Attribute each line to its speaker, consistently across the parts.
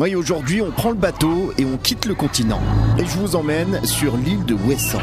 Speaker 1: Oui, aujourd'hui, on prend le bateau et on quitte le continent. Et je vous emmène sur l'île de Ouessant.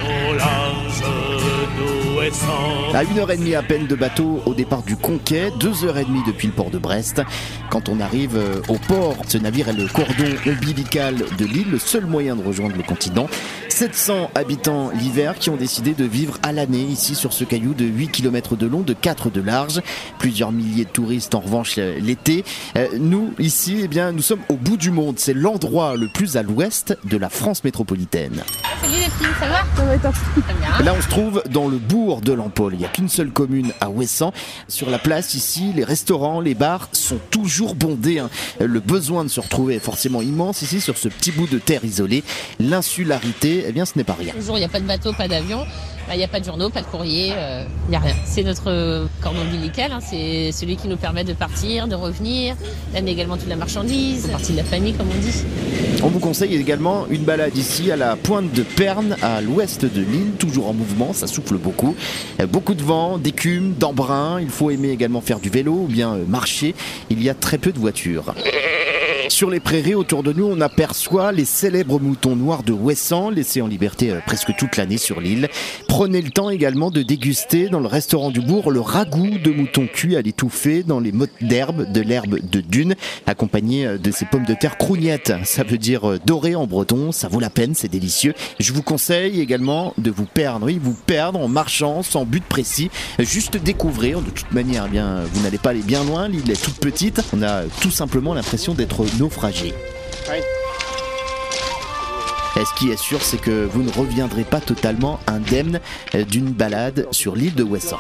Speaker 1: À une heure et demie à peine de bateau au départ du Conquet, deux heures et demie depuis le port de Brest. Quand on arrive euh, au port, ce navire est le cordon ombilical de l'île, le seul moyen de rejoindre le continent. 700 habitants l'hiver qui ont décidé de vivre à l'année ici sur ce caillou de 8 km de long, de 4 de large. Plusieurs milliers de touristes en revanche euh, l'été. Euh, nous, ici, eh bien, nous sommes au bout du monde. C'est l'endroit le plus à l'ouest de la France métropolitaine.
Speaker 2: Ça va Très bien.
Speaker 1: Là, on se trouve dans le bourg de l'Empole. Il n'y a qu'une seule commune à Ouessant. Sur la place, ici, les restaurants, les bars sont toujours bondés. hein. Le besoin de se retrouver est forcément immense ici, sur ce petit bout de terre isolé. L'insularité, eh bien, ce n'est pas rien.
Speaker 2: Le jour, il n'y a pas de bateau, pas d'avion, bah, il n'y a pas de journaux, pas de courrier, euh, il n'y a rien. C'est notre cordon ombilical, hein, c'est celui qui nous permet de partir, de revenir, d'amener également toute la marchandise, partie de la famille comme on dit.
Speaker 1: On vous conseille également une balade ici à la pointe de Perne, à l'ouest de l'île, toujours en mouvement, ça souffle beaucoup. Euh, Beaucoup de vent, d'écume, d'embrun. Il faut aimer également faire du vélo ou bien euh, marcher. Il y a très peu de voitures. Sur les prairies autour de nous, on aperçoit les célèbres moutons noirs de Ouessant, laissés en liberté euh, presque toute l'année sur l'île. Prenez le temps également de déguster dans le restaurant du bourg le ragoût de mouton cuit à l'étouffée dans les mottes d'herbe, de l'herbe de dune, accompagné euh, de ces pommes de terre crougnettes. Ça veut dire euh, doré en breton, ça vaut la peine, c'est délicieux. Je vous conseille également de vous perdre, oui, vous perdre en marchant sans but précis, juste découvrir. De toute manière, eh bien, vous n'allez pas aller bien loin, l'île est toute petite. On a tout simplement l'impression d'être naufragé. Et ce qui est sûr, c'est que vous ne reviendrez pas totalement indemne euh, d'une balade sur l'île de Ouessant.